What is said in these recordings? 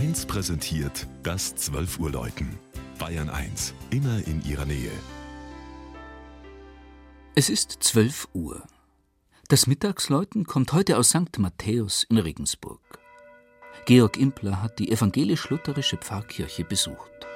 1 präsentiert das 12 Uhr Läuten. Bayern 1, immer in ihrer Nähe. Es ist 12 Uhr. Das Mittagsläuten kommt heute aus St. Matthäus in Regensburg. Georg Impler hat die evangelisch-lutherische Pfarrkirche besucht.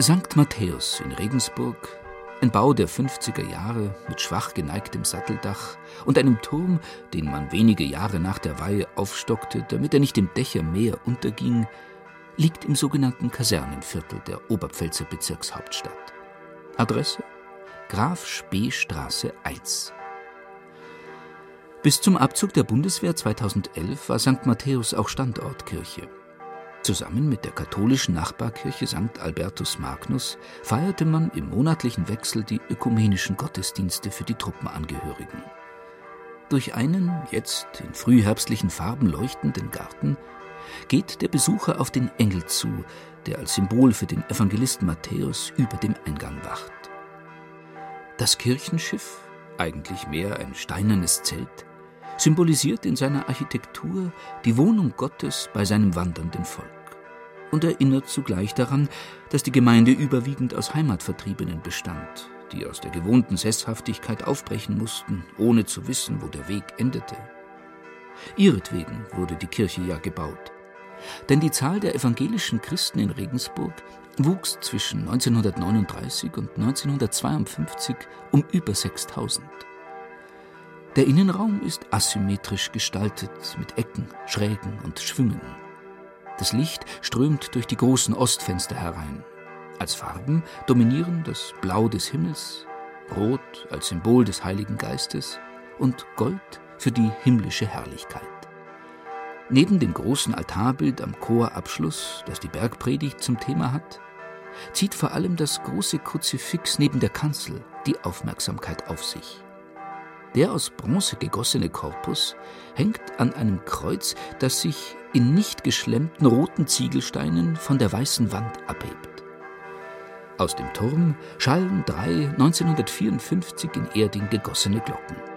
St. Matthäus in Regensburg, ein Bau der 50er Jahre mit schwach geneigtem Satteldach und einem Turm, den man wenige Jahre nach der Weihe aufstockte, damit er nicht im Dächermeer unterging, liegt im sogenannten Kasernenviertel der Oberpfälzer Bezirkshauptstadt. Adresse Graf Spee Straße 1. Bis zum Abzug der Bundeswehr 2011 war St. Matthäus auch Standortkirche. Zusammen mit der katholischen Nachbarkirche St. Albertus Magnus feierte man im monatlichen Wechsel die ökumenischen Gottesdienste für die Truppenangehörigen. Durch einen, jetzt in frühherbstlichen Farben leuchtenden Garten, geht der Besucher auf den Engel zu, der als Symbol für den Evangelisten Matthäus über dem Eingang wacht. Das Kirchenschiff, eigentlich mehr ein steinernes Zelt, symbolisiert in seiner Architektur die Wohnung Gottes bei seinem wandernden Volk und erinnert zugleich daran, dass die Gemeinde überwiegend aus Heimatvertriebenen bestand, die aus der gewohnten Sesshaftigkeit aufbrechen mussten, ohne zu wissen, wo der Weg endete. Ihretwegen wurde die Kirche ja gebaut. Denn die Zahl der evangelischen Christen in Regensburg wuchs zwischen 1939 und 1952 um über 6000. Der Innenraum ist asymmetrisch gestaltet mit Ecken, Schrägen und Schwüngen. Das Licht strömt durch die großen Ostfenster herein. Als Farben dominieren das Blau des Himmels, Rot als Symbol des Heiligen Geistes und Gold für die himmlische Herrlichkeit. Neben dem großen Altarbild am Chorabschluss, das die Bergpredigt zum Thema hat, zieht vor allem das große Kruzifix neben der Kanzel die Aufmerksamkeit auf sich. Der aus Bronze gegossene Korpus hängt an einem Kreuz, das sich in nicht geschlemmten roten Ziegelsteinen von der weißen Wand abhebt. Aus dem Turm schallen drei 1954 in Erding gegossene Glocken.